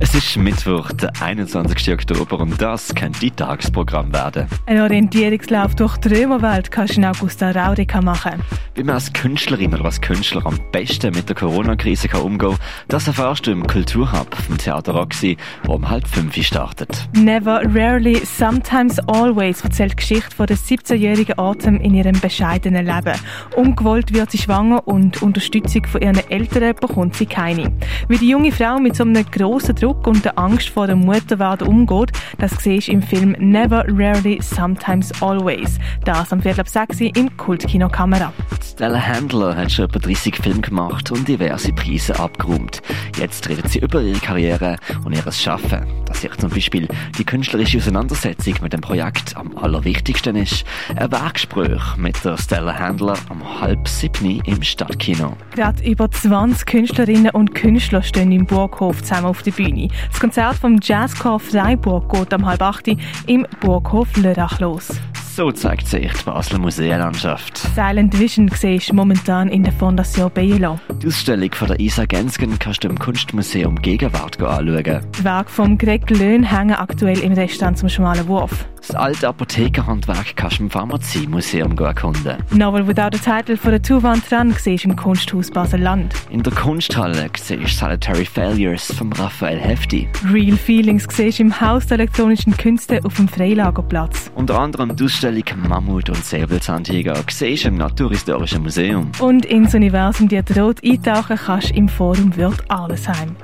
Es ist Mittwoch, der 21. Oktober und das könnte die Tagesprogramm werden. Ein Orientierungslauf durch die Römerwelt kannst du in Augusta Raurica machen. Wie man als Künstlerin oder als Künstler am besten mit der Corona-Krise umgehen kann, das erfährst du im Kulturhub vom Theater Roxy, wo um halb fünf startet. Never, rarely, sometimes always erzählt die Geschichte von der 17-jährigen Atem in ihrem bescheidenen Leben. Ungewollt wird sie schwanger und Unterstützung von ihren Eltern bekommt sie keine. Wie die junge Frau mit so einem grossen Druck Druck und der Angst vor der Mutterwerden umgeht, das siehst du im Film Never, Rarely, Sometimes, Always. Das am Viertel ab 6 im Kultkino Kamera. Stella Handler hat schon etwa 30 Filme gemacht und diverse Preise abgeräumt. Jetzt redet sie über ihre Karriere und ihr Schaffen. Dass sich zum Beispiel die künstlerische Auseinandersetzung mit dem Projekt am allerwichtigsten ist. Ein Werkgespräch mit der Stella Handler am halb siebni im Stadtkino. Gerade über 20 Künstlerinnen und Künstler stehen im Burghof zusammen auf der Bühne. Bühne. Das Konzert vom Jazzchor Freiburg geht am halb acht im Burghof Lörrach los. So zeigt sich die Basler Museenlandschaft. Silent Vision siehst momentan in der Fondation Bielo. Die Ausstellung von der Isa Gensgen kannst du im Kunstmuseum Gegenwart anschauen. Die Werke von Greg Löhn hängen aktuell im Restaurant zum Schmalen Wurf. Das alte Apothekerhandwerk kannst du im Pharmaziemuseum erkunden. Novel Without a Title von der Tuwand dran siehst im Kunsthaus Basel-Land. In der Kunsthalle siehst du Solitary Failures von Raphael Hefti. Real Feelings siehst im Haus der elektronischen Künste auf dem Freilagerplatz. Unter anderem die Ausstellung Mammut und Säbelzahntiger siehst im Naturhistorischen Museum. Und ins Universum dir droht eintauchen kannst im Forum Wirt Arlesheim.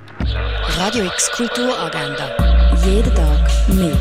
Radio X Kulturagenda. Jeden Tag mehr.